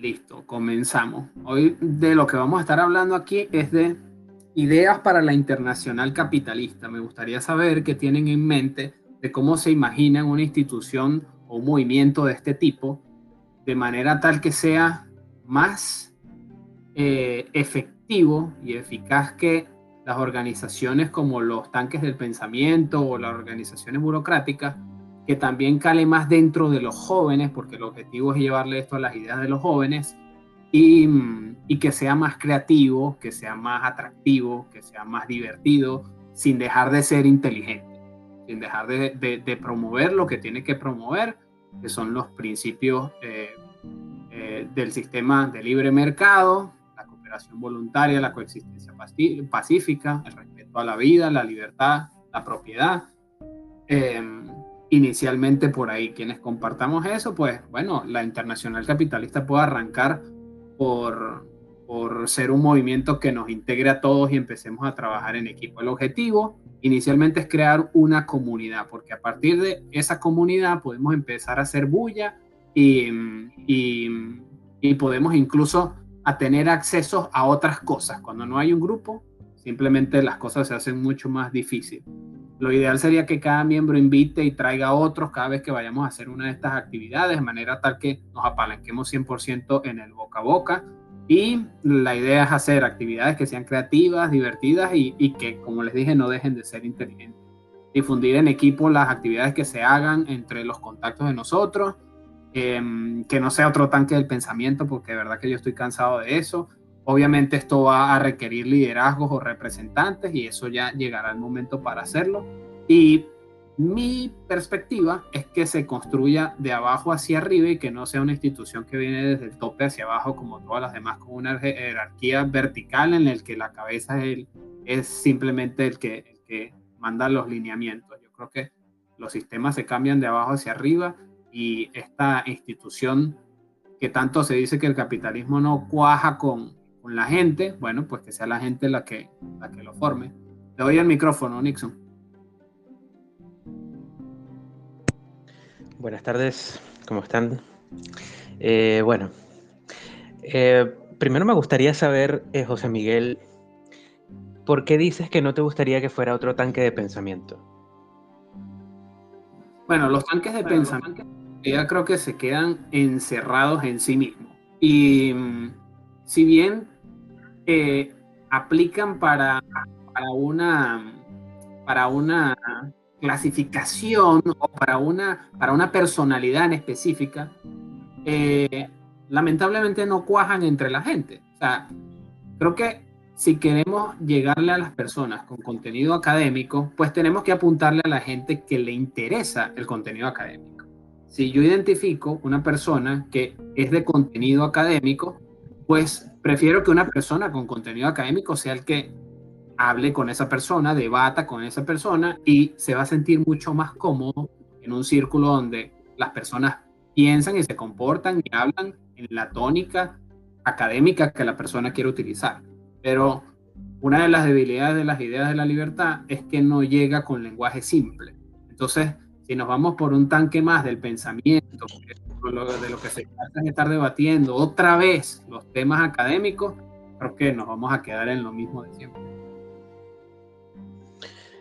Listo, comenzamos. Hoy de lo que vamos a estar hablando aquí es de ideas para la internacional capitalista. Me gustaría saber qué tienen en mente de cómo se imaginan una institución o un movimiento de este tipo de manera tal que sea más eh, efectivo y eficaz que las organizaciones como los tanques del pensamiento o las organizaciones burocráticas, que también cale más dentro de los jóvenes, porque el objetivo es llevarle esto a las ideas de los jóvenes, y, y que sea más creativo, que sea más atractivo, que sea más divertido, sin dejar de ser inteligente, sin dejar de, de, promover lo que tiene que promover, que son los principios eh, eh, del sistema de libre mercado, voluntaria, la coexistencia pacífica, el respeto a la vida, la libertad, la propiedad. Em, inicialmente por ahí, quienes compartamos eso, pues bueno, la internacional capitalista puede arrancar por, por ser un movimiento que nos integre a todos y empecemos a trabajar en equipo. El objetivo inicialmente es crear una comunidad, porque a partir de esa comunidad podemos empezar a hacer bulla y, y, y podemos incluso a tener acceso a otras cosas. Cuando no hay un grupo, simplemente las cosas se hacen mucho más difíciles. Lo ideal sería que cada miembro invite y traiga a otros cada vez que vayamos a hacer una de estas actividades, de manera tal que nos apalanquemos 100% en el boca a boca. Y la idea es hacer actividades que sean creativas, divertidas y, que, como les dije, no dejen de ser inteligentes. Difundir en equipo las actividades que se hagan entre los contactos de nosotros, Em, que no sea otro tanque del pensamiento, porque de verdad que yo estoy cansado de eso. Obviamente esto va a requerir liderazgos o representantes y eso ya llegará el momento para hacerlo. Y mi perspectiva es que se construya de abajo hacia arriba y que no sea una institución que viene desde el tope hacia abajo como todas las demás, con una jerarquía vertical en el que la cabeza es, simplemente el que, el que manda los lineamientos. Yo creo que los sistemas se cambian de abajo hacia arriba y esta institución que tanto se dice que el capitalismo no cuaja con, con la gente, bueno, pues que sea la gente la que, la que lo forme. Le doy el micrófono, Nixon. Buenas tardes, ¿cómo están? Eh, bueno, eh, primero me gustaría saber, eh, José Miguel, ¿por qué dices que no te gustaría que fuera otro tanque de pensamiento? Bueno, los tanques de pensamiento ya creo que se quedan encerrados en sí mismos. Y mm, si bien aplican para, para, una, para una clasificación o para una, para una personalidad en específica, eh, lamentablemente no cuajan entre la gente. O sea, creo que si queremos llegarle a las personas con contenido académico, pues tenemos que apuntarle a la gente que le interesa el contenido académico si yo identifico una persona que es de contenido académico, pues prefiero que una persona con contenido académico sea el que hable con esa persona, debata con esa persona y se va a sentir mucho más cómodo en un círculo donde las personas piensan y se comportan y hablan en la tónica académica que la persona quiere utilizar. Pero una de las debilidades de las ideas de la libertad es que no llega con lenguaje simple. Entonces, si nos vamos por un tanque más del pensamiento, de lo que se trata de estar debatiendo otra vez los temas académicos, creo que nos vamos a quedar en lo mismo de siempre.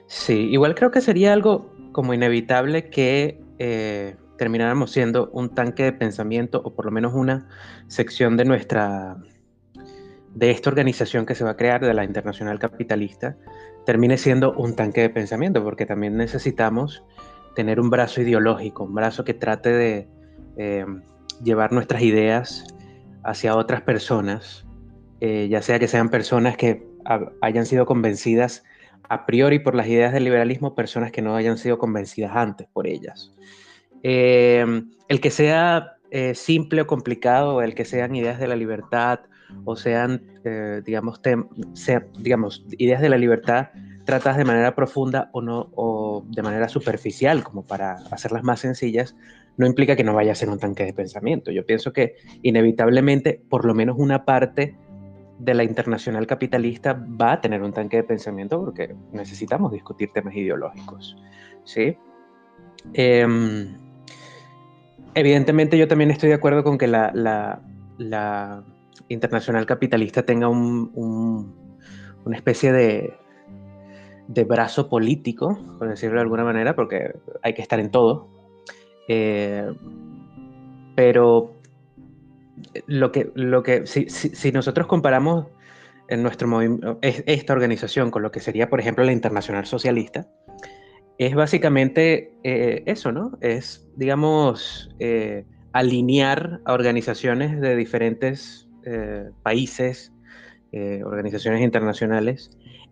Sí, igual creo que sería algo como inevitable que eh, termináramos siendo un tanque de pensamiento o por lo menos una sección de nuestra de esta organización que se va a crear de la internacional capitalista termine siendo un tanque de pensamiento porque también necesitamos tener un brazo ideológico, un brazo que trate de eh, llevar nuestras ideas hacia otras personas, eh, ya sea que sean personas que hayan sido convencidas a priori por las ideas del liberalismo, personas que no hayan sido convencidas antes por ellas. Eh, el que sea simple o complicado, el que sean ideas de la libertad o sean, digamos, digamos, ideas de la libertad tratas de manera profunda o, no, o de manera superficial, como para hacerlas más sencillas, no implica que no vaya a ser un tanque de pensamiento. Yo pienso que inevitablemente, por lo menos una parte de la internacional capitalista va a tener un tanque de pensamiento porque necesitamos discutir temas ideológicos. ¿sí? Em, evidentemente yo también estoy de acuerdo con que la, internacional capitalista tenga una especie de, de, brazo político, por decirlo de alguna manera, porque hay que estar en todo. Eh, pero lo que, lo que si, nosotros comparamos en nuestro esta organización con lo que sería, por ejemplo, la Internacional Socialista, es básicamente eh, eso, ¿no? Es, digamos, eh, alinear a organizaciones de diferentes países, organizaciones internacionales,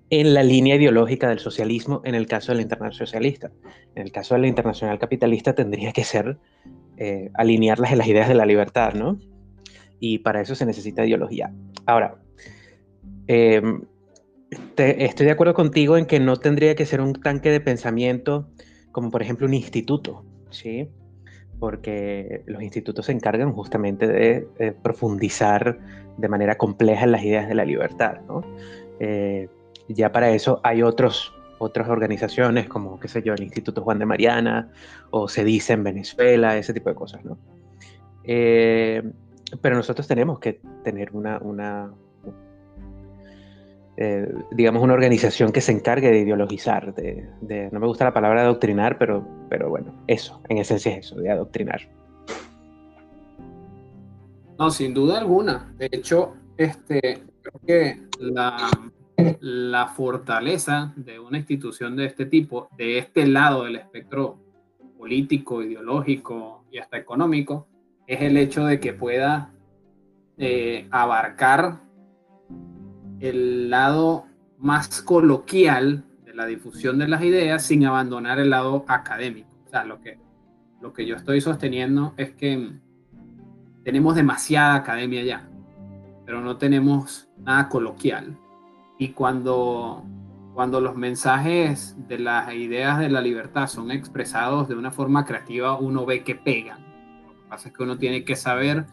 en la línea ideológica del socialismo en el caso de la Internacional Socialista. En el caso de la Internacional Capitalista tendría que ser alinearlas en las ideas de la libertad, ¿no? Y para eso se necesita ideología. Ahora, em, estoy de acuerdo contigo en que no tendría que ser un tanque de pensamiento como por ejemplo un instituto, ¿sí? Porque los institutos se encargan justamente de, profundizar de manera compleja en las ideas de la libertad, ¿no? Eh, ya para eso hay otros, otras organizaciones como, qué sé yo, el Instituto Juan de Mariana o se dice en Venezuela, ese tipo de cosas, ¿no? Eh, pero nosotros tenemos que tener una, una eh, digamos, una organización que se encargue de ideologizar, de, no me gusta la palabra adoctrinar, pero, pero bueno, eso, en esencia es eso, de adoctrinar. No, sin duda alguna. De hecho, este, creo que la, la fortaleza de una institución de este tipo, de este lado del espectro político, ideológico y hasta económico, es el hecho de que pueda eh, abarcar el lado más coloquial de la difusión de las ideas sin abandonar el lado académico. O sea, lo que, lo que yo estoy sosteniendo es que tenemos demasiada academia ya, pero no tenemos nada coloquial. Y cuando, cuando los mensajes de las ideas de la libertad son expresados de una forma creativa, uno ve que pegan. Lo que pasa es que uno tiene que saber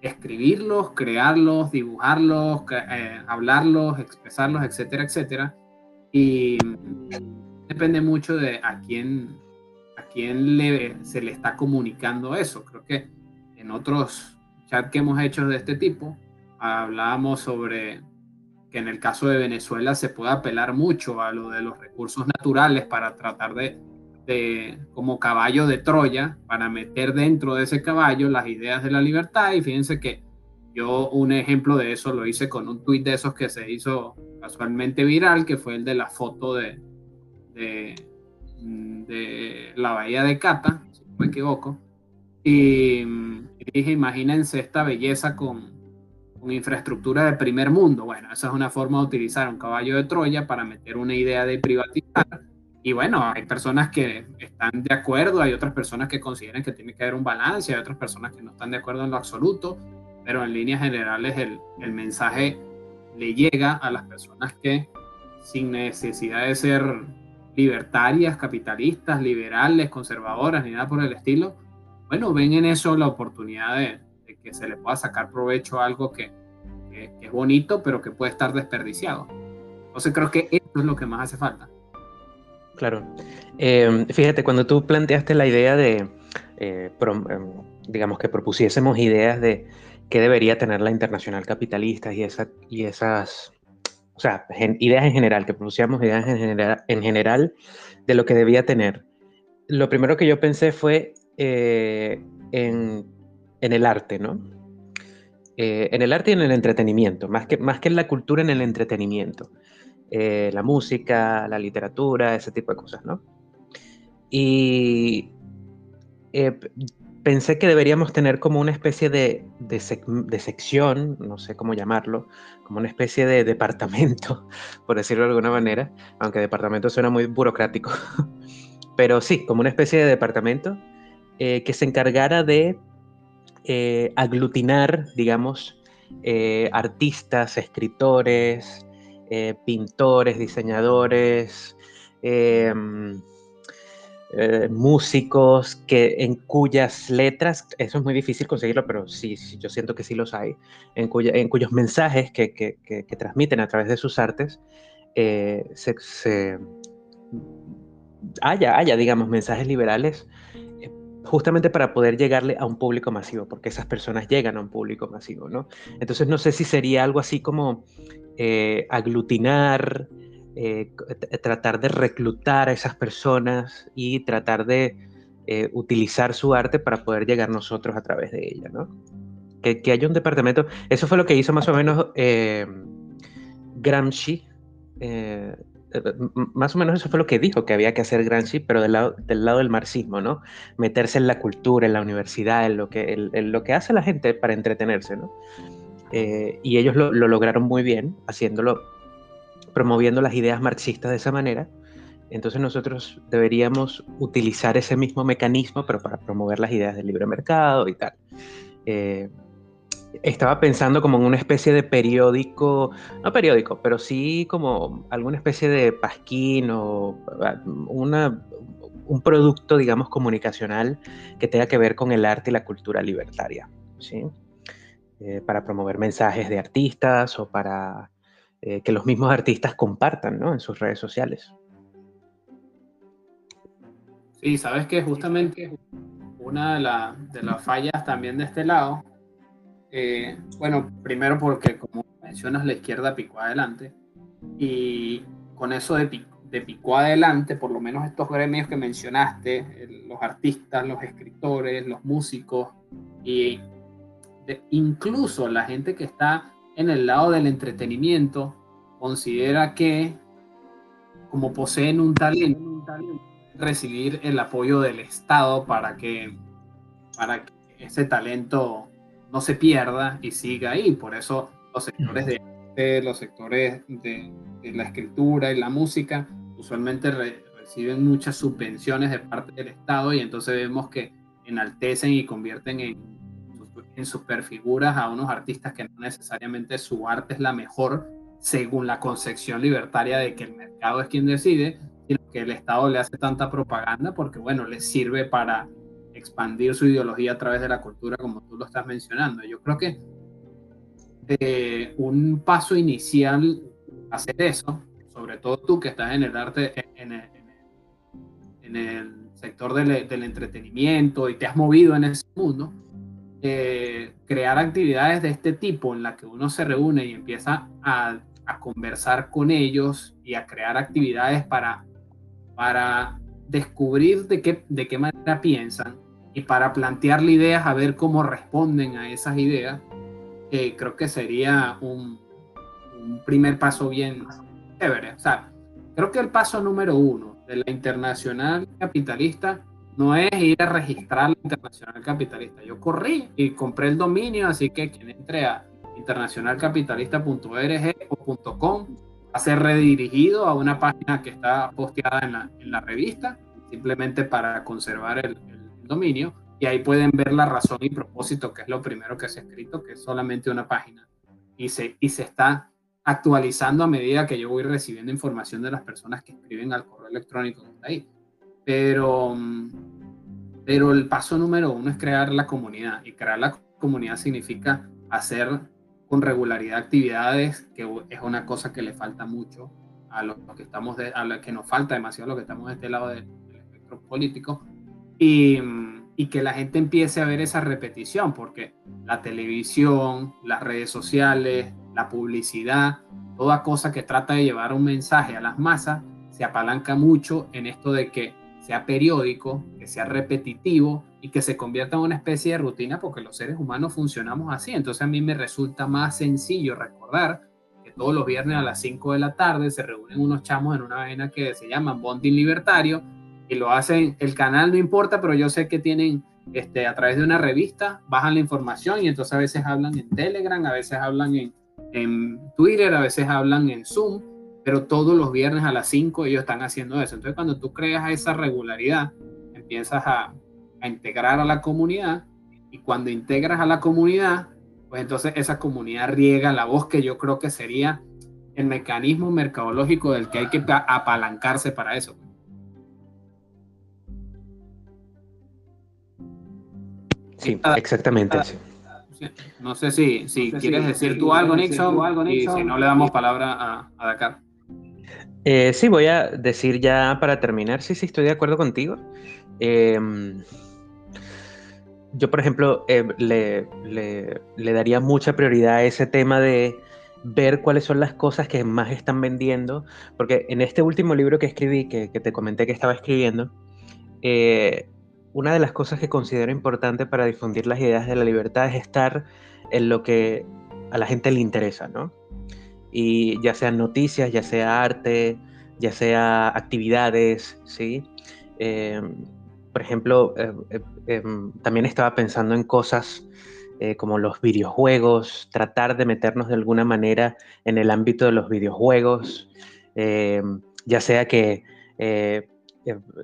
escribirlos, crearlos, dibujarlos, eh, hablarlos, expresarlos, etcétera, etcétera. Y depende mucho de a quién, a quién le, se le está comunicando eso. Creo que en otros chats que hemos hecho de este tipo, hablábamos sobre que en el caso de Venezuela se puede apelar mucho a lo de los recursos naturales para tratar de como caballo de Troya para meter dentro de ese caballo las ideas de la libertad. Y fíjense que yo un ejemplo de eso lo hice con un tuit de esos que se hizo casualmente viral, que fue el de la foto de, de, la bahía de Cata, si no me equivoco. Y, dije, imagínense esta belleza con, con infraestructura de primer mundo. Bueno, esa es una forma de utilizar un caballo de Troya para meter una idea de privatizar y bueno, hay personas que están de acuerdo, hay otras personas que consideran que tiene que haber un balance, hay otras personas que no están de acuerdo en lo absoluto, pero en líneas generales el, el mensaje le llega a las personas que sin necesidad de ser libertarias, capitalistas, liberales, conservadoras, ni nada por el estilo, bueno, ven en eso la oportunidad de, que se le pueda sacar provecho a algo que, que, es bonito, pero que puede estar desperdiciado. Entonces creo que eso es lo que más hace falta. Claro. Em, fíjate, cuando tú planteaste la idea de, eh, em, digamos, que propusiésemos ideas de qué debería tener la internacional capitalista y, esa, y esas, o sea, ideas en general, que propusiéramos ideas en general, en general de lo que debía tener. Lo primero que yo pensé fue eh, en, en, el arte, ¿no? Eh, en el arte y en el entretenimiento, más que, más que en la cultura, en el entretenimiento. Eh, la música, la literatura, ese tipo de cosas, ¿no? Y eh, pensé que deberíamos tener como una especie de, sección, no sé cómo llamarlo, como una especie de departamento, por decirlo de alguna manera, aunque departamento suena muy burocrático, pero sí, como una especie de departamento que se encargara de aglutinar, digamos, artistas, escritores, eh, pintores, diseñadores, eh, músicos, que, en cuyas letras, eso es muy difícil conseguirlo, pero sí, yo siento que sí los hay, en, cuyos mensajes que, transmiten a través de sus artes, eh, haya, digamos, mensajes liberales justamente para poder llegarle a un público masivo, porque esas personas llegan a un público masivo, ¿no? Entonces no sé si sería algo así como eh, aglutinar, eh, tratar de reclutar a esas personas y tratar de eh, utilizar su arte para poder llegar nosotros a través de ella, ¿no? Que, que haya un departamento, eso fue lo que hizo más o menos Gramsci, más o menos eso fue lo que dijo que había que hacer Gramsci, pero del lado, del lado del marxismo, ¿no? Meterse en la cultura, en la universidad, en lo que, en, lo que hace la gente para entretenerse, ¿no? Eh, y ellos lo, lograron muy bien, haciéndolo, promoviendo las ideas marxistas de esa manera. Entonces nosotros deberíamos utilizar ese mismo mecanismo, pero para promover las ideas del libre mercado y tal. Eh, estaba pensando como en una especie de periódico, no periódico, pero sí como alguna especie de pasquín o ah, una, un producto, digamos, comunicacional que tenga que ver con el arte y la cultura libertaria, ¿sí? Eh, para promover mensajes de artistas o para eh, que los mismos artistas compartan ¿no? en sus redes sociales. Sí, sabes que justamente una de, de las fallas también de este lado eh, bueno, primero porque como mencionas, la izquierda picó adelante y con eso de, de picó adelante, por lo menos estos gremios que mencionaste, los artistas, los escritores, los músicos y incluso la gente que está en el lado del entretenimiento considera que como poseen un talento, recibir el apoyo del Estado para que, para que ese talento no se pierda y siga ahí. Por eso los sectores de los sectores de, la escritura y la música usualmente reciben muchas subvenciones de parte del Estado y entonces vemos que enaltecen y convierten en, en superfiguras a unos artistas que no necesariamente su arte es la mejor según la concepción libertaria de que el mercado es quien decide, sino que el Estado le hace tanta propaganda porque, bueno, le sirve para expandir su ideología a través de la cultura, como tú lo estás mencionando. Yo creo que eh, un paso inicial hacer eso, sobre todo tú que estás en el arte, en el, en el sector del, del, entretenimiento y te has movido en ese mundo, eh, crear actividades de este tipo en las que uno se reúne y empieza a, a conversar con ellos y a crear actividades para, para descubrir de qué, de qué manera piensan y para plantearle ideas a ver cómo responden a esas ideas, eh, creo que sería un, primer paso bien chévere. O sea, creo que el paso número uno de la internacional capitalista no es ir a registrar la internacional capitalista. Yo corrí y compré el dominio, así que quien entre a internacionalcapitalista.org o .com va a ser redirigido a una página que está posteada en la, en la revista, simplemente para conservar el, dominio y ahí pueden ver la razón y propósito, que es lo primero que se ha escrito, que es solamente una página. Y se, y se está actualizando a medida que yo voy recibiendo información de las personas que escriben al correo electrónico que está ahí. Pero, pero el paso número uno es crear la comunidad. Y crear la comunidad significa hacer con regularidad actividades, que es una cosa que le falta mucho a los que estamos, de, a lo que nos falta demasiado a los que estamos de este lado del espectro político, y, que la gente empiece a ver esa repetición, porque la televisión, las redes sociales, la publicidad, toda cosa que trata de llevar un mensaje a las masas, se apalanca mucho en esto de que sea periódico, que sea repetitivo y que se convierta en una especie de rutina porque los seres humanos funcionamos así. Entonces a mí me resulta más sencillo recordar que todos los viernes a las 5 de la tarde se reúnen unos chamos en una vaina que se llama Bonding Libertario y lo hacen, el canal no importa, pero yo sé que tienen este, a través de una revista, bajan la información y entonces a veces hablan en Telegram, a veces hablan en, en Twitter, a veces hablan en Zoom, pero todos los viernes a las 5 ellos están haciendo eso. Entonces cuando tú creas esa regularidad, empiezas a, a integrar a la comunidad y cuando integras a la comunidad, pues entonces esa comunidad riega la voz que yo creo que sería el mecanismo mercadológico del que hay que apalancarse para eso. Sí, ah, exactamente. Ah, no sé si, si quieres decir tú algo, Nixon, y si no le damos palabra a, a Dakar. Eh, sí, voy a decir ya para terminar, sí, sí, estoy de acuerdo contigo. Em, yo, por ejemplo, eh, le, le, daría mucha prioridad a ese tema de ver cuáles son las cosas que más están vendiendo, porque en este último libro que escribí, que, te comenté que estaba escribiendo, eh, una de las cosas que considero importante para difundir las ideas de la libertad es estar en lo que a la gente le interesa, ¿no? Y ya sean noticias, ya sea arte, ya sea actividades, ¿sí? Eh, por ejemplo, eh, em, también estaba pensando en cosas eh, como los videojuegos, tratar de meternos de alguna manera en el ámbito de los videojuegos, eh, ya sea que, eh,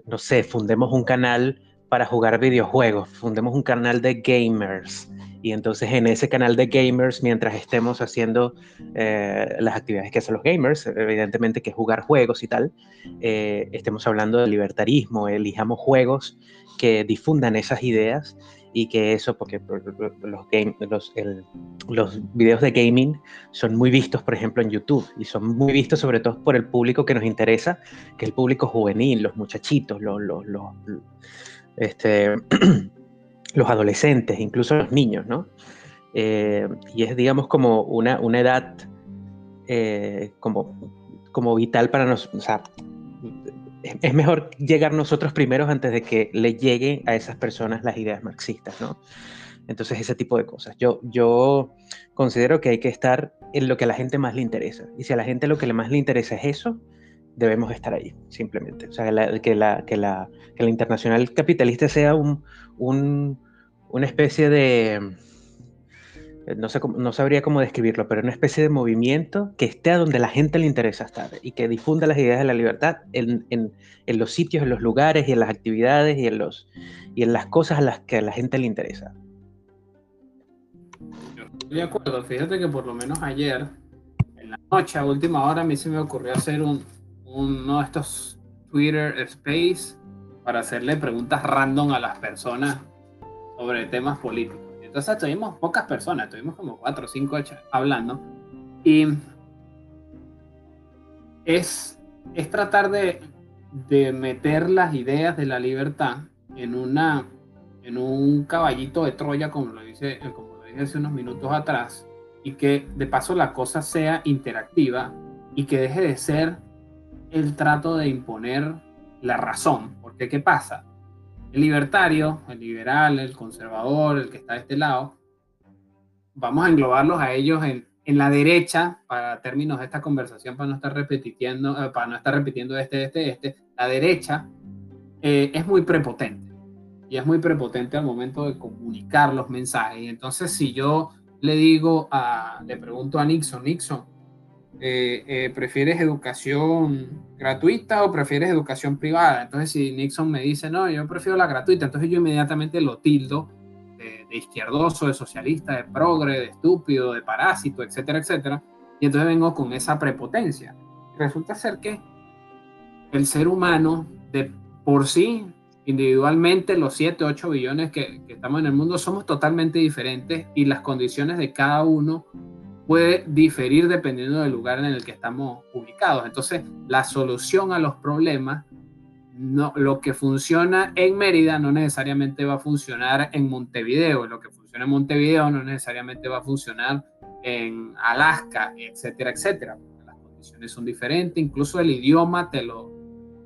no sé, fundemos un canal para jugar videojuegos, fundemos un canal de gamers. Y entonces en ese canal de gamers, mientras estemos haciendo las actividades que hacen los gamers, evidentemente que jugar juegos y tal, estemos hablando de libertarismo, elijamos juegos que difundan esas ideas y que eso, porque los, videos de gaming son muy vistos, por ejemplo, en YouTube, y son muy vistos sobre todo por el público que nos interesa, que es el público juvenil, los muchachitos, los, este, los adolescentes, incluso los niños, ¿no? Eh, y es, digamos, como una, una edad eh, como, como vital para nosotros, es mejor llegar nosotros primeros antes de que le lleguen a esas personas las ideas marxistas, ¿no? Entonces, ese tipo de cosas. Yo, yo considero que hay que estar en lo que a la gente más le interesa. Y si a la gente lo que más le interesa es eso, debemos estar ahí, simplemente. O sea, que, la, que, la, que la internacional capitalista sea un, un, una especie de eh, no, sé no sabría cómo describirlo, pero una especie de movimiento que esté a donde la gente le interesa estar y que difunda las ideas de la libertad en, en, en los sitios, en los lugares y en las actividades y en, los, y en las cosas a las que a la gente le interesa. estoy de acuerdo, fíjate que por lo menos ayer, en la noche, a última hora, a mí se me ocurrió hacer un, uno de estos Twitter Space para hacerle preguntas random a las personas sobre temas políticos. Entonces tuvimos pocas personas, tuvimos como cuatro o cinco hablando. Y es, es tratar de, de meter las ideas de la libertad en, una, en un caballito de Troya, como lo, dice, como lo dije hace unos minutos atrás, y que de paso la cosa sea interactiva y que deje de ser el trato de imponer la razón. Porque ¿qué pasa? el libertario, el liberal, el conservador, el que está de este lado, vamos a englobarlos a ellos en, en la derecha, para términos de esta conversación, para no estar repitiendo, eh, para no estar repitiendo este, este, este, la derecha eh, es muy prepotente y es muy prepotente al momento de comunicar los mensajes. Entonces, si yo le digo a, le pregunto a Nixon, Nixon, eh, eh, ¿prefieres educación gratuita o prefieres educación privada? Entonces, si Nixon me dice, no, yo prefiero la gratuita, entonces yo inmediatamente lo tildo de, izquierdoso, de socialista, de progre, de estúpido, de parásito, etcétera, etcétera. Y entonces vengo con esa prepotencia. Resulta ser que el ser humano, de por sí, individualmente, los 7, 8 billones que, que estamos en el mundo, somos totalmente diferentes y las condiciones de cada uno puede diferir dependiendo del lugar en el que estamos ubicados. Entonces, la solución a los problemas, no, lo que funciona en Mérida no necesariamente va a funcionar en Montevideo, lo que funciona en Montevideo no necesariamente va a funcionar en Alaska, etcétera, etcétera. Las condiciones son diferentes, incluso el idioma te lo,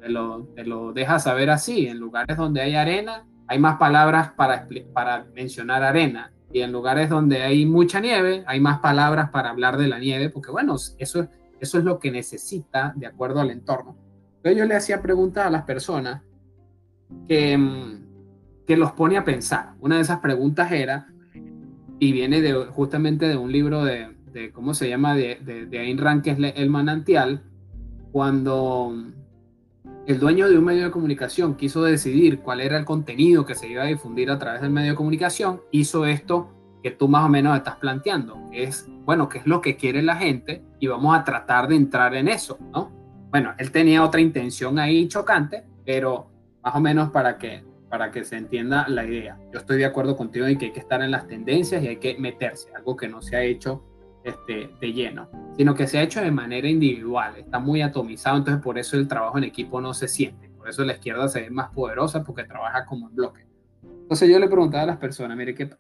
te lo, te lo deja saber así. En lugares donde hay arena, hay más palabras para, para mencionar arena y en lugares donde hay mucha nieve, hay más palabras para hablar de la nieve, porque bueno, eso, eso es lo que necesita de acuerdo al entorno. Entonces yo le hacía preguntas a las personas que, mm, que los pone a pensar. Una de esas preguntas era, y viene de, justamente de un libro de, de ¿cómo se llama?, de, de, de Ayn Rand, que es El Manantial, cuando el dueño de un medio de comunicación quiso decidir cuál era el contenido que se iba a difundir a través del medio de comunicación, hizo esto que tú más o menos estás planteando, es, bueno, qué es lo que quiere la gente y vamos a tratar de entrar en eso, ¿no? Bueno, él tenía otra intención ahí chocante, pero más o menos para que, para que se entienda la idea. Yo estoy de acuerdo contigo en que hay que estar en las tendencias y hay que meterse, algo que no se ha hecho este, de lleno, sino que se ha hecho de manera individual, está muy atomizado, entonces por eso el trabajo en equipo no se siente, por eso la izquierda se ve más poderosa porque trabaja como en bloque. Entonces yo le preguntaba a las personas, mire, ¿qué,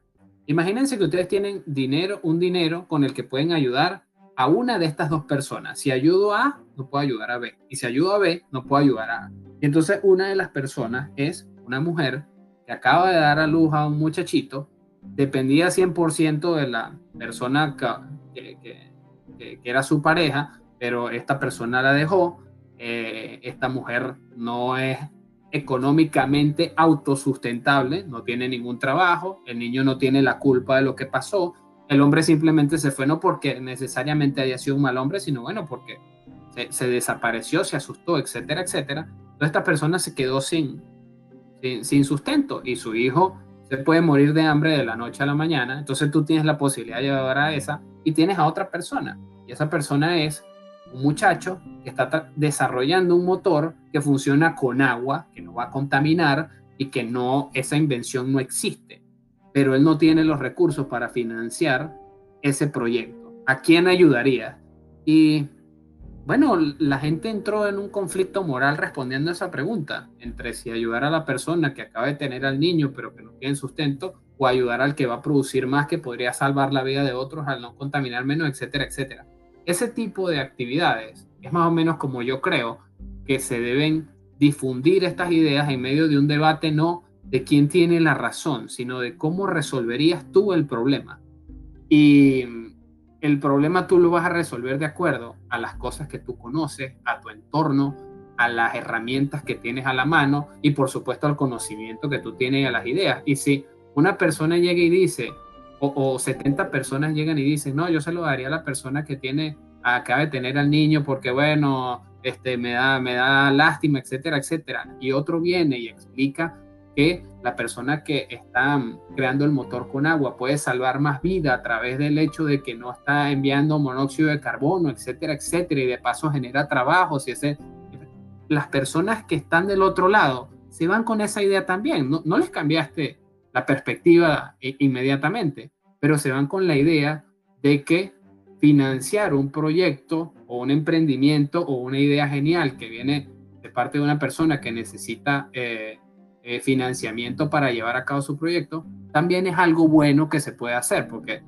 imagínense que ustedes tienen dinero, un dinero con el que pueden ayudar a una de estas dos personas. Si ayudo a A, no puedo ayudar a B. Y si ayudo a B, no puedo ayudar a A. Y entonces una de las personas es una mujer que acaba de dar a luz a un muchachito, dependía 100% de la persona que, era su pareja, pero esta persona la dejó. Eh, esta mujer no es económicamente autosustentable, no tiene ningún trabajo, el niño no tiene la culpa de lo que pasó, el hombre simplemente se fue no porque necesariamente haya sido un mal hombre, sino bueno, porque se, desapareció, se asustó, etcétera, etcétera. Esta persona se quedó sin, sin, sustento y su hijo se puede morir de hambre de la noche a la mañana. Entonces tú tienes la posibilidad de llevar a esa y tienes a otra persona. Y esa persona es un muchacho que está desarrollando un motor que funciona con agua, que no va a contaminar y que no, esa invención no existe. Pero él no tiene los recursos para financiar ese proyecto. ¿A quién ayudaría? Y bueno, la gente entró en un conflicto moral respondiendo a esa pregunta, entre si ayudar a la persona que acaba de tener al niño pero que no tiene sustento, o ayudar al que va a producir más que podría salvar la vida de otros al no contaminar menos, etcétera, etcétera. Ese tipo de actividades es más o menos como yo creo que se deben difundir estas ideas en medio de un debate no de quién tiene la razón, sino de cómo resolverías tú el problema. Y el problema tú lo vas a resolver de acuerdo a las cosas que tú conoces, a tu entorno, a las herramientas que tienes a la mano y por supuesto al conocimiento que tú tienes y a las ideas. Y si una persona llega y dice, o, 70 personas llegan y dicen, no, yo se lo daría a la persona que tiene, acaba de tener al niño porque bueno, este, me, da, me da lástima, etcétera, etcétera. Y otro viene y explica que la persona que está creando el motor con agua puede salvar más vida a través del hecho de que no está enviando monóxido de carbono, etcétera, etcétera, y de paso genera trabajo. Si ese, las personas que están del otro lado se van con esa idea también. No, no les cambiaste la perspectiva inmediatamente, pero se van con la idea de que financiar un proyecto o un emprendimiento o una idea genial que viene de parte de una persona que necesita eh, eh, financiamiento para llevar a cabo su proyecto, también es algo bueno que se puede hacer, porque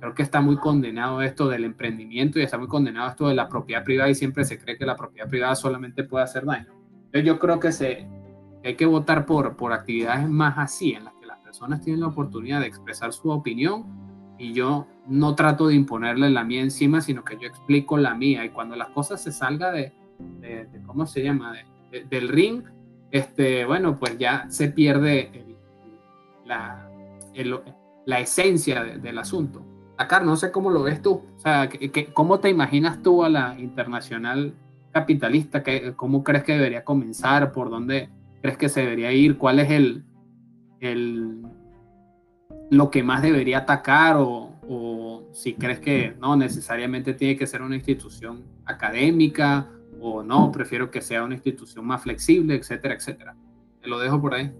creo que está muy condenado esto del emprendimiento y está muy condenado esto de la propiedad privada y siempre se cree que la propiedad privada solamente puede hacer daño. Yo creo que, se, hay que votar por, por actividades más así, en las que las personas tienen la oportunidad de expresar su opinión y yo no trato de imponerle la mía encima, sino que yo explico la mía y cuando las cosas se salga de, de, ¿cómo se llama? del ring, este, bueno, pues ya se pierde la, esencia del asunto. Acá no sé cómo lo ves tú, o sea, ¿cómo te imaginas tú a la internacional capitalista? ¿Cómo crees que debería comenzar? ¿Por dónde crees que se debería ir? ¿Cuál es el, el lo que más debería atacar o, o si crees que no necesariamente tiene que ser una institución académica o no, prefiero que sea una institución más flexible, etcétera, etcétera. Te lo dejo por ahí.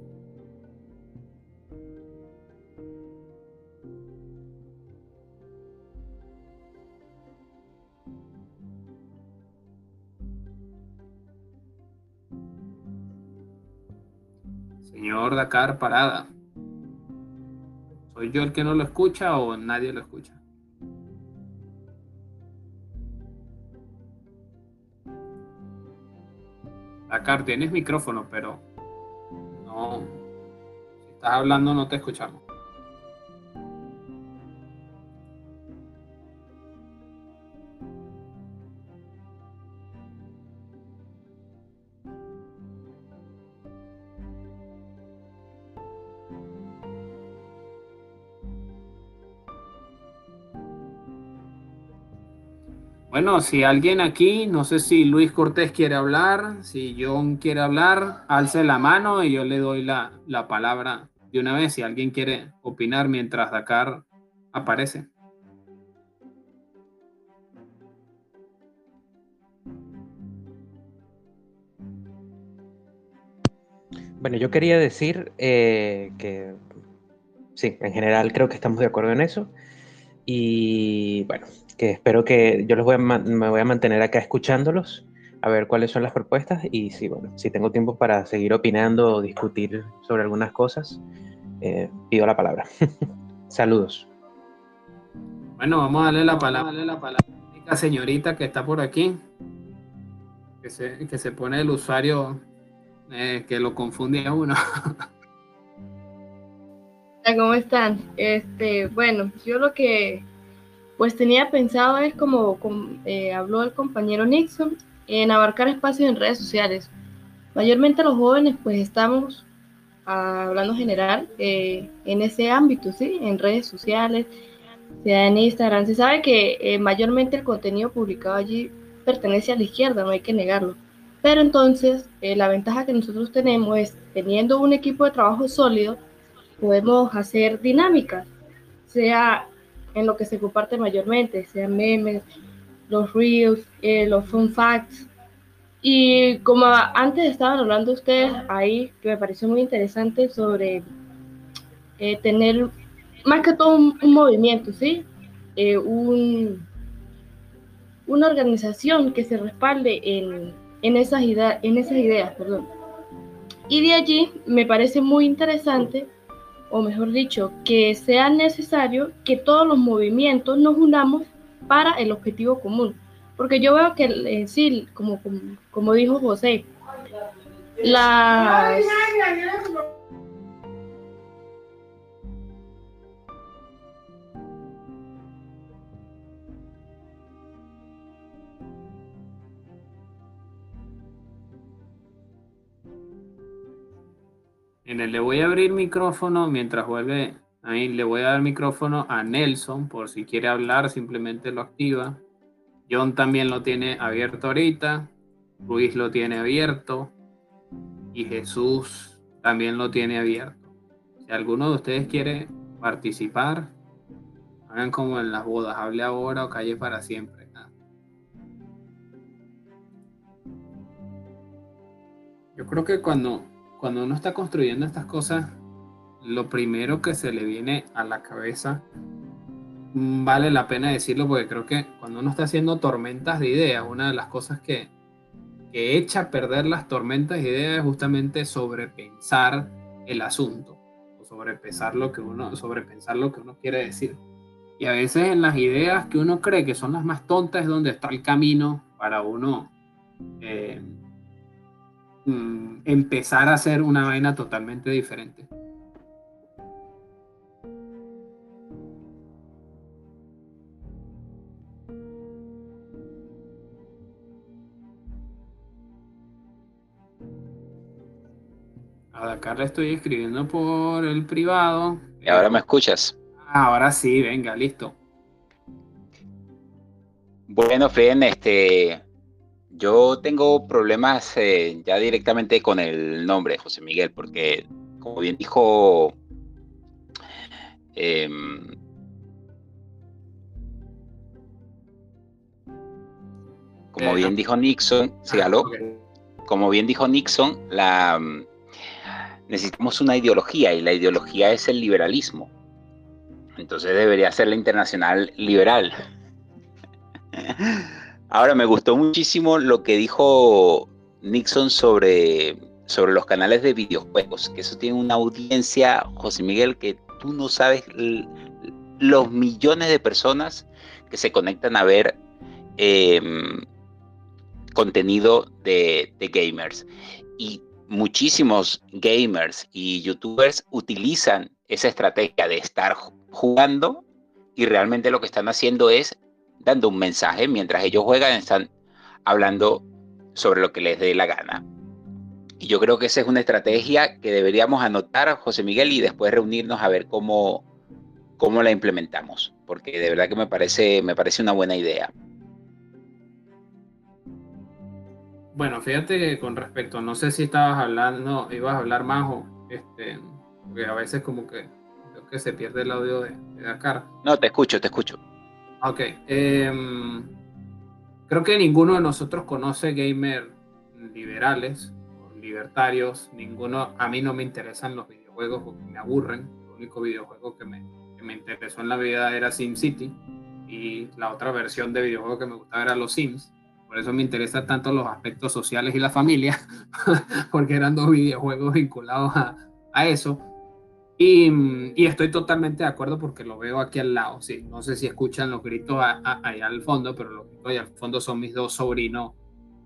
Señor Dakar Parada. ¿Soy yo el que no lo escucha o nadie lo escucha? Dakar, tienes micrófono, pero no. Si estás hablando, no te escuchamos. Bueno, si alguien aquí, no sé si Luis Cortés quiere hablar, si John quiere hablar, alce la mano y yo le doy la, palabra de una vez si alguien quiere opinar mientras Dakar aparece. Bueno, yo quería decir eh, que sí, en general creo que estamos de acuerdo en eso. Y bueno, que espero que yo los voy a, me voy a mantener acá escuchándolos, a ver cuáles son las propuestas y si, bueno, si tengo tiempo para seguir opinando o discutir sobre algunas cosas, eh, pido la palabra. Saludos. Bueno, vamos a darle la palabra, a la palabra a la señorita que está por aquí, que se, que se pone el usuario eh, que lo confunde a uno. ¿Cómo están? Este, bueno, yo lo que pues tenía pensado es como, eh, habló el compañero Nixon, en abarcar espacios en redes sociales. Mayormente los jóvenes pues estamos ah, hablando general eh, en ese ámbito, ¿sí? En redes sociales, sea en Instagram. Se sabe que eh, mayormente el contenido publicado allí pertenece a la izquierda, no hay que negarlo. Pero entonces la ventaja que nosotros tenemos es, teniendo un equipo de trabajo sólido, podemos hacer dinámicas, sea en lo que se comparte mayormente, sean memes, los reels, eh, los fun facts. Y como antes estaban hablando ustedes ahí, que me pareció muy interesante sobre eh, tener más que todo un, movimiento, ¿sí? Eh, un, una organización que se respalde en, en, esas, en esas ideas. Perdón. Y de allí me parece muy interesante o mejor dicho, que sea necesario que todos los movimientos nos unamos para el objetivo común. Porque yo veo que en sí, como, como, como dijo José, las En el le voy a abrir micrófono mientras vuelve. Ahí le voy a dar micrófono a Nelson por si quiere hablar, simplemente lo activa. John también lo tiene abierto ahorita. Luis lo tiene abierto. Y Jesús también lo tiene abierto. Si alguno de ustedes quiere participar, hagan como en las bodas, hable ahora o calle para siempre. Yo creo que cuando cuando uno está construyendo estas cosas, lo primero que se le viene a la cabeza, mm, vale la pena decirlo porque creo que cuando uno está haciendo tormentas de ideas, una de las cosas que, que echa a perder las tormentas de ideas es justamente sobrepensar el asunto, o sobrepensar lo que uno, sobrepensar lo que uno quiere decir. Y a veces en las ideas que uno cree que son las más tontas es donde está el camino para uno eh, Mm, empezar a hacer una vaina totalmente diferente. A Dakar le estoy escribiendo por el privado. ¿Y ahora me escuchas? Ahora sí, venga, listo. Bueno, Fren, este, yo tengo problemas eh, ya directamente con el nombre, José Miguel, porque como bien dijo... Em, como eh, bien dijo Nixon, sígalo, como bien dijo Nixon, la, necesitamos una ideología y la ideología es el liberalismo. Entonces debería ser la internacional liberal. Ahora, me gustó muchísimo lo que dijo Nixon sobre, sobre los canales de videojuegos, que eso tiene una audiencia, José Miguel, que tú no sabes los millones de personas que se conectan a ver em, contenido de, de gamers. Y muchísimos gamers y youtubers utilizan esa estrategia de estar jugando y realmente lo que están haciendo es dando un mensaje mientras ellos juegan, están hablando sobre lo que les dé la gana. Y yo creo que esa es una estrategia que deberíamos anotar, José Miguel, y después reunirnos a ver cómo, cómo la implementamos, porque de verdad que me parece, me parece una buena idea. Bueno, fíjate con respecto, no sé si estabas hablando, ibas a hablar más o este, porque a veces como que creo que se pierde el audio de, de Dakar. No, te escucho, te escucho. Ok. Em, creo que ninguno de nosotros conoce gamers liberales o libertarios. Ninguno, a mí no me interesan los videojuegos porque me aburren. El único videojuego que me, que me interesó en la vida era SimCity y la otra versión de videojuego que me gustaba era los Sims. Por eso me interesan tanto los aspectos sociales y la familia, porque eran dos videojuegos vinculados a, a eso. Y, estoy totalmente de acuerdo porque lo veo aquí al lado. Sí, no sé si escuchan los gritos allá al fondo, pero los gritos allá al fondo son mis dos sobrinos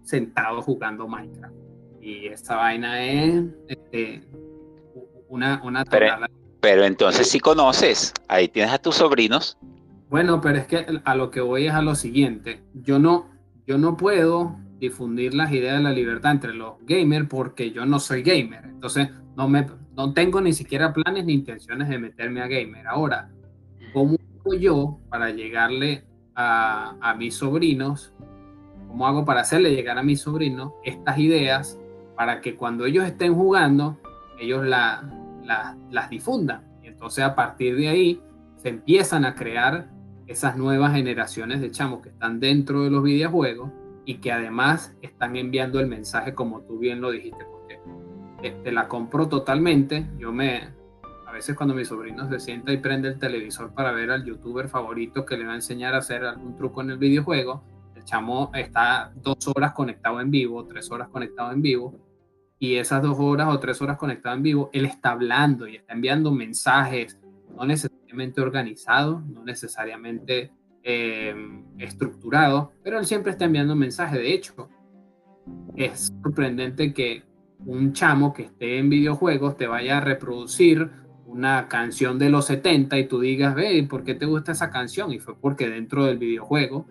sentados jugando Minecraft. Y esta vaina es este, una, una pero, entonces si conoces, ahí tienes a tus sobrinos. Bueno, pero es que a lo que voy es a lo siguiente. Yo no, yo no puedo difundir las ideas de la libertad entre los gamers porque yo no soy gamer. Entonces, no me no tengo ni siquiera planes ni intenciones de meterme a gamer. Ahora, ¿cómo hago yo para llegarle a, mis sobrinos? ¿Cómo hago para hacerle llegar a mis sobrinos estas ideas para que cuando ellos estén jugando, ellos la, las difundan? Y entonces a partir de ahí se empiezan a crear esas nuevas generaciones de chamos que están dentro de los videojuegos y que además están enviando el mensaje como tú bien lo dijiste te la compro totalmente. Yo me, a veces cuando mi sobrino se sienta y prende el televisor para ver al youtuber favorito que le va a enseñar a hacer algún truco en el videojuego, el chamo está dos horas conectado en vivo, tres horas conectado en vivo, y esas dos horas o tres horas conectado en vivo, él está hablando y está enviando mensajes, no necesariamente organizados, no necesariamente eh, estructurados, pero él siempre está enviando mensajes. De hecho, es sorprendente que un chamo que esté en videojuegos te vaya a reproducir una canción de los 70 y tú digas, ve, ¿por qué te gusta esa canción? Y fue porque dentro del videojuego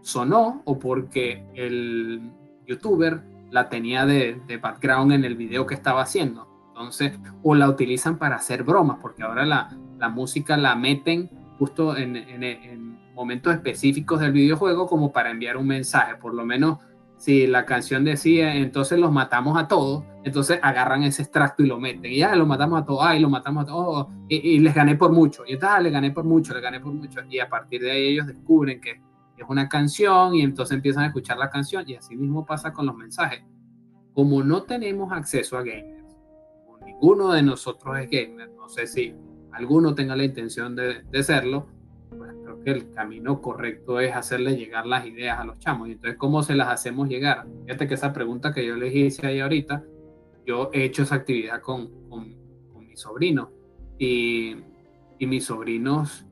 sonó o porque el youtuber la tenía de, background en el video que estaba haciendo. Entonces, o la utilizan para hacer bromas, porque ahora la, la música la meten justo en, en momentos específicos del videojuego como para enviar un mensaje. Por lo menos si la canción decía, entonces los matamos a todos, entonces agarran ese extracto y lo meten. Y ya lo matamos a todos, ay, lo matamos a todos, y, les gané por mucho. Y entonces, ah, gané por mucho, le gané por mucho. Y a partir de ahí ellos descubren que es una canción y entonces empiezan a escuchar la canción. Y así mismo pasa con los mensajes. Como no tenemos acceso a gamers, ninguno de nosotros es gamer, no sé si alguno tenga la intención de, de serlo, el camino correcto es hacerle llegar las ideas a los chamos. Y entonces, ¿cómo se las hacemos llegar? Fíjate que esa pregunta que yo les hice ahí ahorita, yo he hecho esa actividad con, con, con mis sobrinos y, mis sobrinos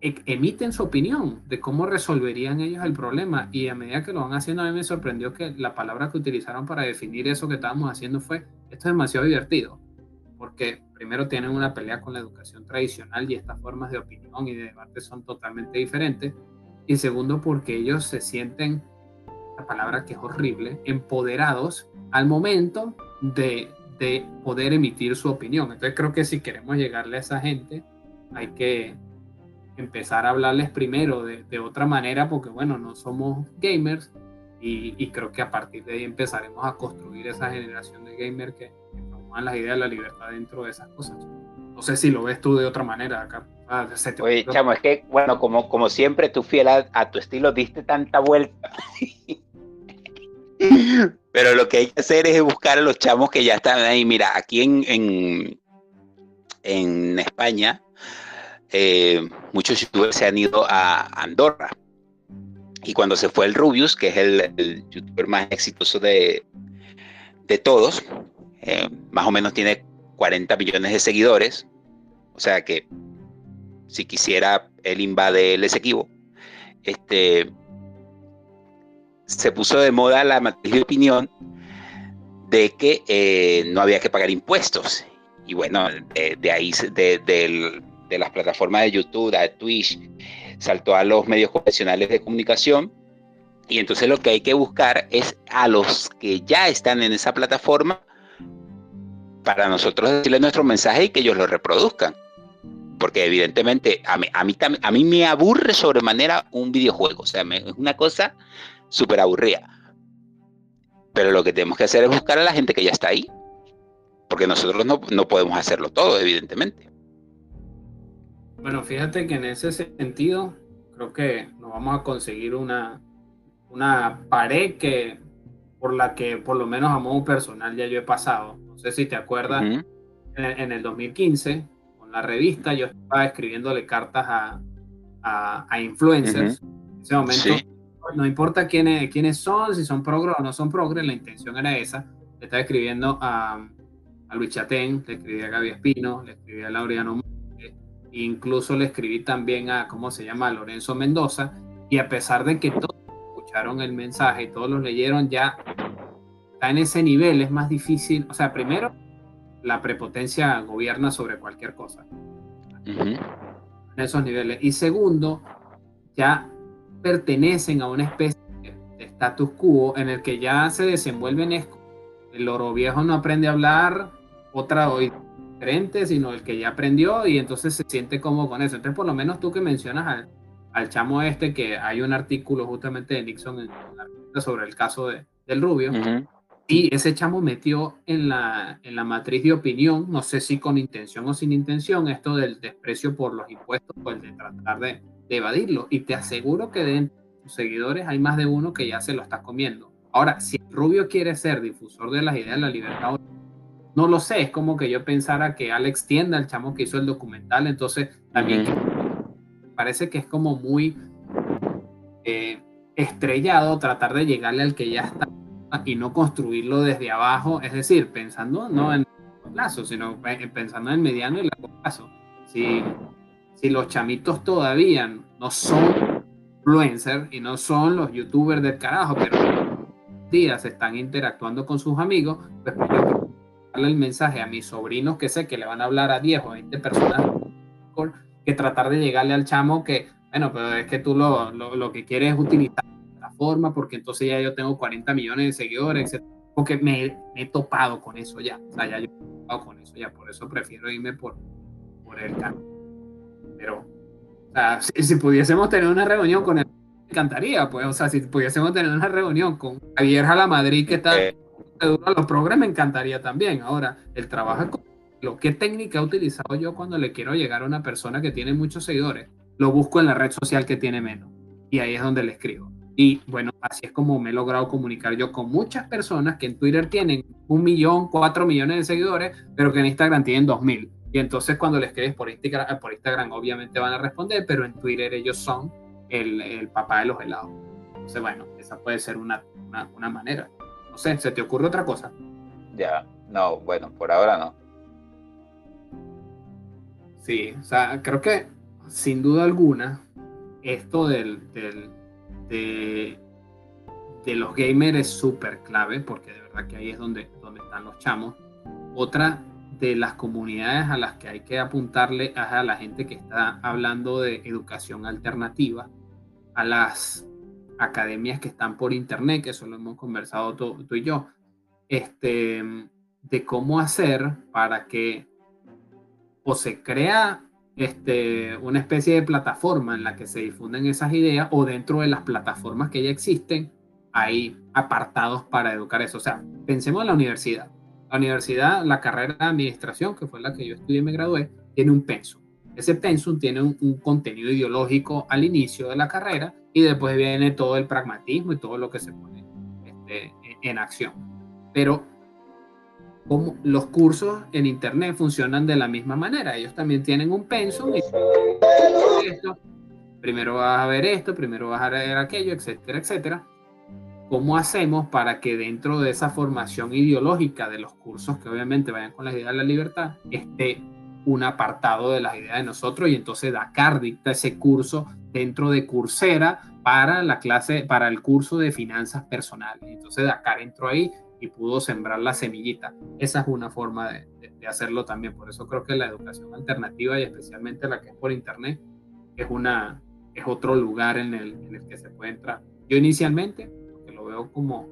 e, emiten su opinión de cómo resolverían ellos el problema y a medida que lo van haciendo a mí me sorprendió que la palabra que utilizaron para definir eso que estábamos haciendo fue esto es demasiado divertido porque primero tienen una pelea con la educación tradicional y estas formas de opinión y de debate son totalmente diferentes. Y segundo, porque ellos se sienten, la palabra que es horrible, empoderados al momento de, de poder emitir su opinión. Entonces creo que si queremos llegarle a esa gente, hay que empezar a hablarles primero de, de otra manera, porque bueno, no somos gamers y, y, creo que a partir de ahí empezaremos a construir esa generación de gamers que, las ideas de la libertad dentro de esas cosas. No sé si lo ves tú de otra manera acá. Ah, Oye, chamo, es que, bueno, como, como siempre, tú fiel a, tu estilo, diste tanta vuelta. Pero lo que hay que hacer es buscar a los chamos que ya están ahí. Mira, aquí en, en, en España, eh, muchos youtubers se han ido a Andorra. Y cuando se fue el Rubius, que es el, el youtuber más exitoso de, de todos, eh, más o menos tiene 40 millones de seguidores, o sea que si quisiera él invade el Esequibo, este, se puso de moda la matriz de opinión de que eh, no había que pagar impuestos. Y bueno, de, ahí, de, de, las plataformas de YouTube, de Twitch, saltó a los medios convencionales de comunicación. Y entonces lo que hay que buscar es a los que ya están en esa plataforma para nosotros decirle nuestro mensaje y que ellos lo reproduzcan. Porque evidentemente a mí, a mí, a mí me aburre sobremanera un videojuego. O sea, es una cosa súper aburrida. Pero lo que tenemos que hacer es buscar a la gente que ya está ahí. Porque nosotros no, no podemos hacerlo todo, evidentemente. Bueno, fíjate que en ese sentido creo que nos vamos a conseguir una, una pared que por la que por lo menos a modo personal ya yo he pasado sé si te acuerdas, en, el 2015, con la revista, yo estaba escribiéndole cartas a, a, influencers. En ese momento, no importa quiénes, quiénes son, si son progres o no son progres, la intención era esa. Le estaba escribiendo a, a Luis Chatén, le escribí a Gaby Espino, le escribí a Laureano e incluso le escribí también a, ¿cómo se llama?, Lorenzo Mendoza, y a pesar de que todos escucharon el mensaje y todos lo leyeron, ya está en ese nivel, es más difícil, o sea, primero, la prepotencia gobierna sobre cualquier cosa. En esos niveles. Y segundo, ya pertenecen a una especie de status quo en el que ya se desenvuelven el oro viejo no aprende a hablar otra hoy diferente, sino el que ya aprendió y entonces se siente cómodo con eso. Entonces, por lo menos tú que mencionas al, al chamo este, que hay un artículo justamente de Nixon en, sobre el caso de, del Rubio, y ese chamo metió en la, en la matriz de opinión, no sé si con intención o sin intención, esto del desprecio por los impuestos o el de tratar de, de evadirlo. Y te aseguro que de sus seguidores hay más de uno que ya se lo está comiendo. Ahora, si Rubio quiere ser difusor de las ideas de la libertad, no lo sé, es como que yo pensara que Alex Tienda, el chamo que hizo el documental, entonces también parece que es como muy eh, estrellado tratar de llegarle al que ya está y no construirlo desde abajo, es decir, pensando no en el plazo, sino pensando en el mediano y largo plazo. Si, si los chamitos todavía no son influencers y no son los youtubers del carajo, pero días están interactuando con sus amigos, pues darle el mensaje a mis sobrinos que sé que le van a hablar a 10 o 20 personas que tratar de llegarle al chamo que, bueno, pero es que tú lo, lo, lo que quieres es utilizar porque entonces ya yo tengo 40 millones de seguidores, etc. Porque me, he topado con eso ya. O sea, ya yo he topado con eso ya. Por eso prefiero irme por, por el camino. Pero, o sea, si, pudiésemos tener una reunión con él, me encantaría, pues. O sea, si pudiésemos tener una reunión con Javier Madrid que está de los programas, me encantaría también. Ahora, el trabajo es lo que técnica he utilizado yo cuando le quiero llegar a una persona que tiene muchos seguidores. Lo busco en la red social que tiene menos. Y ahí es donde le escribo. Y bueno, así es como me he logrado comunicar yo con muchas personas que en Twitter tienen un millón, cuatro millones de seguidores, pero que en Instagram tienen dos mil. Y entonces cuando les escribes por Instagram, eh, por Instagram obviamente van a responder, pero en Twitter ellos son el, el papá de los helados. Entonces, bueno, esa puede ser una, una, una manera. No sé, ¿se te ocurre otra cosa? Ya, no, bueno, por ahora no. Sí, o sea, creo que sin duda alguna, esto del, del de, los gamers es súper clave, porque de verdad que ahí es donde, donde están los chamos. Otra de las comunidades a las que hay que apuntarle es a la gente que está hablando de educación alternativa, a las academias que están por internet, que eso lo hemos conversado tú, tú y yo, este, de cómo hacer para que o se crea este, una especie de plataforma en la que se difunden esas ideas o dentro de las plataformas que ya existen hay apartados para educar eso. O sea, pensemos en la universidad. La universidad, la carrera de administración, que fue la que yo estudié y me gradué, tiene un pensum. Ese pensum tiene un, contenido ideológico al inicio de la carrera y después viene todo el pragmatismo y todo lo que se pone este, en acción. Pero como los cursos en internet funcionan de la misma manera. Ellos también tienen un pensum y esto, primero vas a ver esto, primero vas a ver aquello, etcétera, etcétera. ¿Cómo hacemos para que dentro de esa formación ideológica de los cursos que obviamente vayan con la idea de la libertad esté un apartado de las ideas de nosotros y entonces Dakar dicta ese curso dentro de Coursera para la clase, para el curso de finanzas personales. Entonces Dakar entró ahí y pudo sembrar la semillita. Esa es una forma de, hacerlo también. Por eso creo que la educación alternativa y especialmente la que es por internet es, una, es otro lugar en el, en el que se puede entrar. Yo inicialmente, porque lo veo como,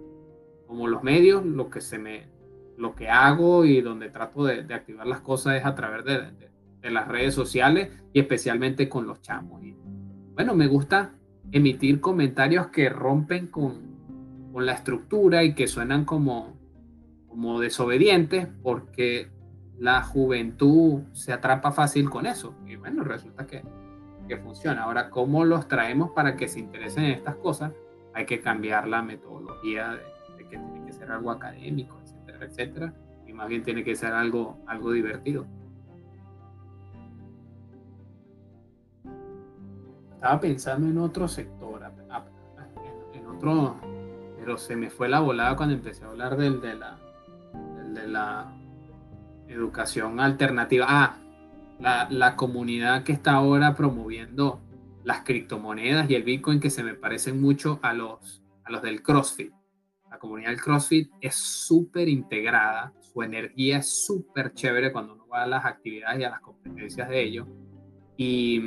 como los medios, lo que, se me, lo que hago y donde trato de, de activar las cosas es a través de, de, las redes sociales y especialmente con los chamos. Y, bueno, me gusta emitir comentarios que rompen con, con la estructura y que suenan como, como desobedientes porque la juventud se atrapa fácil con eso. Y bueno, resulta que, que funciona. Ahora, ¿cómo los traemos para que se interesen en estas cosas? Hay que cambiar la metodología de, que tiene que ser algo académico, etcétera, etcétera. Y más bien tiene que ser algo, algo divertido. Estaba pensando en otro sector, en otro, se me fue la volada cuando empecé a hablar del de la, de la educación alternativa. Ah, la, la, comunidad que está ahora promoviendo las criptomonedas y el Bitcoin que se me parecen mucho a los, a los del CrossFit. La comunidad del CrossFit es súper integrada, su energía es súper chévere cuando uno va a las actividades y a las competencias de ellos. Y,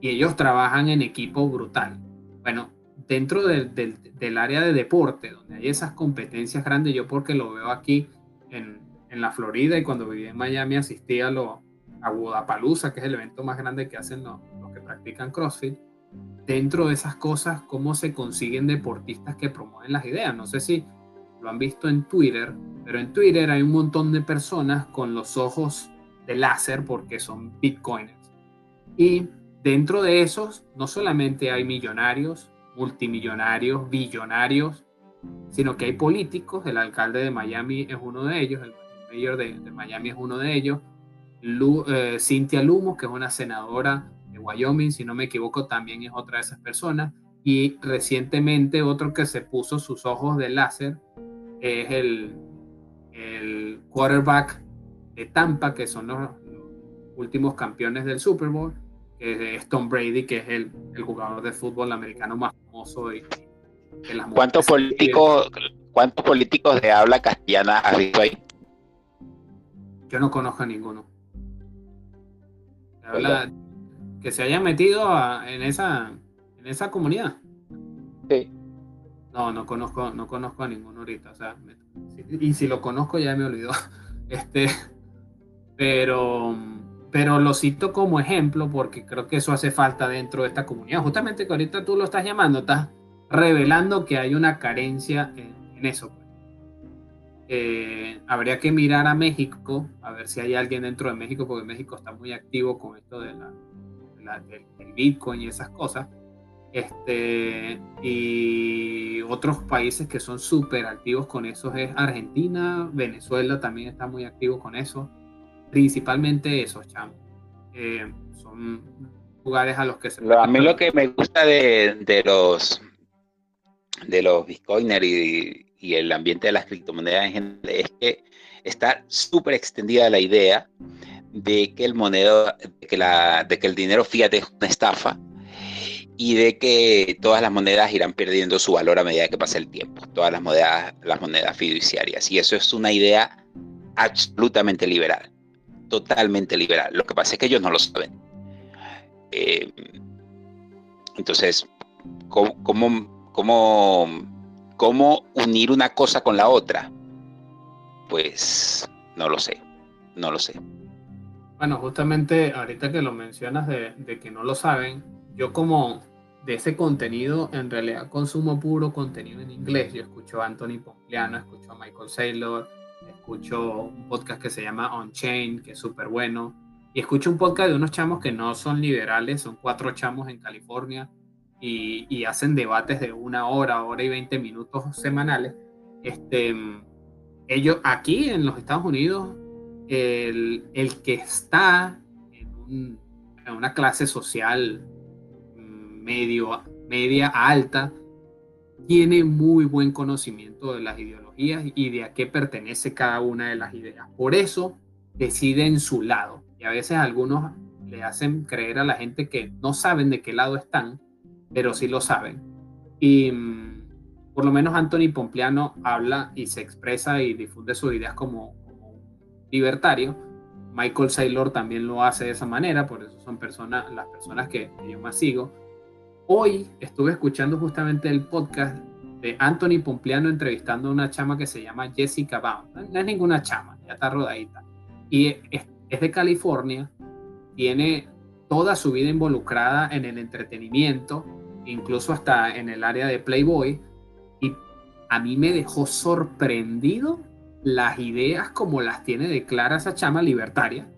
y ellos trabajan en equipo brutal. Bueno, dentro del, del, del, área de deporte, donde hay esas competencias grandes, yo porque lo veo aquí en, en la Florida y cuando viví en Miami asistí a, lo, a Wodapalooza, que es el evento más grande que hacen los, los que practican CrossFit. Dentro de esas cosas, cómo se consiguen deportistas que promueven las ideas. No sé si lo han visto en Twitter, pero en Twitter hay un montón de personas con los ojos de láser porque son bitcoiners. Y dentro de esos, no solamente hay millonarios, multimillonarios, billonarios, sino que hay políticos, el alcalde de Miami es uno de ellos, el mayor de, Miami es uno de ellos, eh, Cynthia Lumos, que es una senadora de Wyoming, si no me equivoco, también es otra de esas personas, y recientemente otro que se puso sus ojos de láser es el, el quarterback de Tampa, que son los últimos campeones del Super Bowl, que es Tom Brady, que es el, el jugador de fútbol americano más famoso. Las ¿Cuántos, políticos, ¿Cuántos políticos de habla castellana has visto ahí? Yo no conozco a ninguno. Habla, que se haya metido a, en, esa, en esa comunidad. Sí. No, no conozco, no conozco a ninguno ahorita. O sea, me, y si lo conozco ya me olvidó. Este, pero pero lo cito como ejemplo porque creo que eso hace falta dentro de esta comunidad. Justamente que ahorita tú lo estás llamando, estás revelando que hay una carencia en, en eso. Eh, habría que mirar a México, a ver si hay alguien dentro de México, porque México está muy activo con esto de la, de la del, Bitcoin y esas cosas. Este, y otros países que son súper activos con eso es Argentina, Venezuela también está muy activo con eso principalmente esos chamos. Eh, son lugares a los que se... A mí lo que me gusta de, de los de los bitcoiners y, y, el ambiente de las criptomonedas en general es que está súper extendida la idea de que el monero, de que, la, de que el dinero fiat es una estafa y de que todas las monedas irán perdiendo su valor a medida que pasa el tiempo, todas las monedas, las monedas fiduciarias. Y eso es una idea absolutamente liberal totalmente liberal. Lo que pasa es que ellos no lo saben. Eh, entonces, ¿cómo, unir una cosa con la otra? Pues no lo sé, no lo sé. Bueno, justamente ahorita que lo mencionas de, de que no lo saben, yo como de ese contenido en realidad consumo puro contenido en inglés. Yo escucho a Anthony Pompliano, escucho a Michael Saylor, escucho un podcast que se llama On Chain, que es súper bueno, y escucho un podcast de unos chamos que no son liberales, son cuatro chamos en California y, y hacen debates de una hora, hora y veinte minutos semanales. Este, ellos aquí en los Estados Unidos, el, el que está en, un, en, una clase social medio, media alta, tiene muy buen conocimiento de las ideologías y de a qué pertenece cada una de las ideas. Por eso decide en su lado. Y a veces algunos le hacen creer a la gente que no saben de qué lado están, pero sí lo saben. Y mm, por lo menos Anthony Pompliano habla y se expresa y difunde sus ideas como, como libertario. Michael Saylor también lo hace de esa manera, por eso son personas, las personas que yo más sigo Hoy estuve escuchando justamente el podcast de Anthony Pompliano entrevistando a una chama que se llama Jessica Baum. No es ninguna chama, ya está rodadita. Y es, de California, tiene toda su vida involucrada en el entretenimiento, incluso hasta en el área de Playboy. Y a mí me dejó sorprendido las ideas como las tiene de claras esa chama libertaria,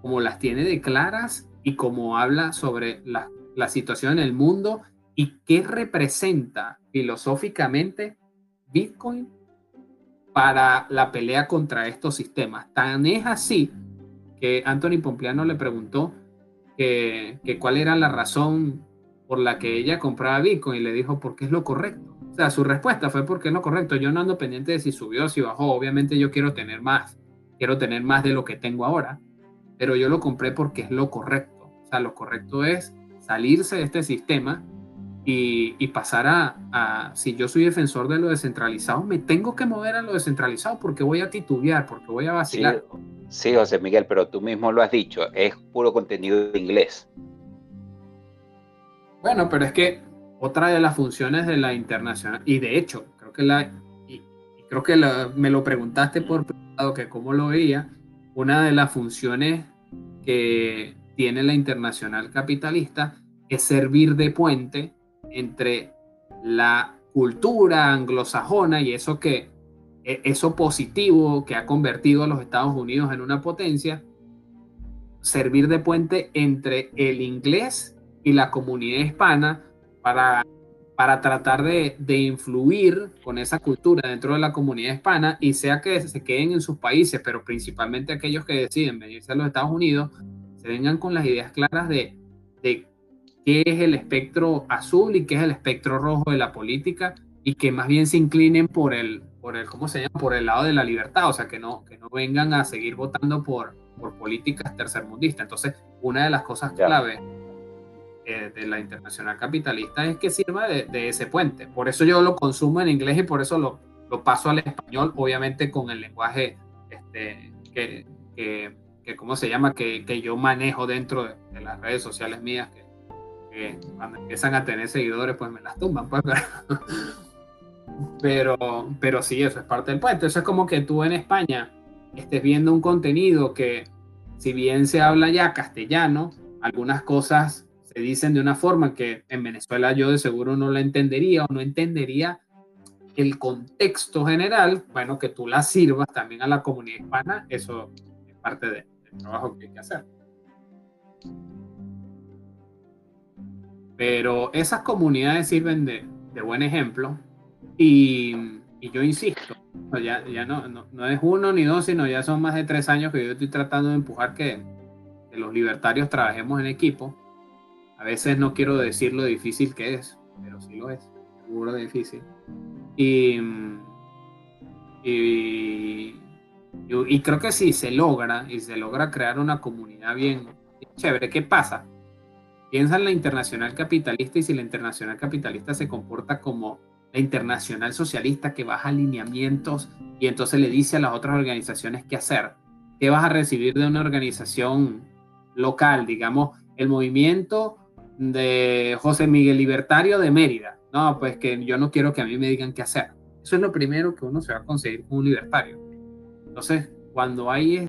como las tiene de claras y como habla sobre las la situación en el mundo y qué representa filosóficamente Bitcoin para la pelea contra estos sistemas. Tan es así que Anthony Pompliano le preguntó que, cuál era la razón por la que ella compraba Bitcoin y le dijo porque es lo correcto. O sea, su respuesta fue porque es lo correcto. Yo no ando pendiente de si subió si bajó. Obviamente yo quiero tener más quiero tener más de lo que tengo ahora, pero yo lo compré porque es lo correcto. O sea, lo correcto es salirse de este sistema y, pasar a, si yo soy defensor de lo descentralizado, me tengo que mover a lo descentralizado porque voy a titubear, porque voy a vacilar. Sí, José Miguel, pero tú mismo lo has dicho, es puro contenido de inglés. Bueno, pero es que otra de las funciones de la internacional, y de hecho, creo que la, y, creo que me lo preguntaste por privado, que cómo lo veía, una de las funciones que tiene la internacional capitalista es servir de puente entre la cultura anglosajona y eso que e, eso positivo que ha convertido a los Estados Unidos en una potencia, servir de puente entre el inglés y la comunidad hispana para, para tratar de, de, influir con esa cultura dentro de la comunidad hispana y sea que se queden en sus países, pero principalmente aquellos que deciden venirse a los Estados Unidos, se vengan con las ideas claras de, de qué es el espectro azul y qué es el espectro rojo de la política y que más bien se inclinen por el, por el, ¿cómo se llama? Por el lado de la libertad, o sea, que no, que no vengan a seguir votando por, por políticas tercermundistas. Entonces, una de las cosas clave eh, de la internacional capitalista es que sirva de, de, ese puente. Por eso yo lo consumo en inglés y por eso lo, lo paso al español, obviamente con el lenguaje este, que, que, que, ¿cómo se llama? Que, que yo manejo dentro de, de las redes sociales mías, que cuando empiezan a tener seguidores, pues me las tumban, pues, pero, pero, sí, eso es parte del puente. Eso es como que tú en España estés viendo un contenido que, si bien se habla ya castellano, algunas cosas se dicen de una forma que en Venezuela yo de seguro no la entendería o no entendería el contexto general, bueno, que tú la sirvas también a la comunidad hispana, eso es parte trabajo que hay que hacer. Pero esas comunidades sirven de, buen ejemplo y, yo insisto, ya, ya no, no, es uno ni dos, sino ya son más de tres años que yo estoy tratando de empujar que, los libertarios trabajemos en equipo. A veces no quiero decir lo difícil que es, pero sí lo es, seguro difícil. Y, y, y, creo que si se logra, y se logra crear una comunidad bien chévere, ¿qué pasa? Piensa en la internacional capitalista y si la internacional capitalista se comporta como la internacional socialista que baja alineamientos y entonces le dice a las otras organizaciones qué hacer. ¿Qué vas a recibir de una organización local? Digamos, el movimiento de José Miguel Libertario de Mérida. No, pues que yo no quiero que a mí me digan qué hacer. Eso es lo primero que uno se va a conseguir con un libertario. Entonces, cuando hay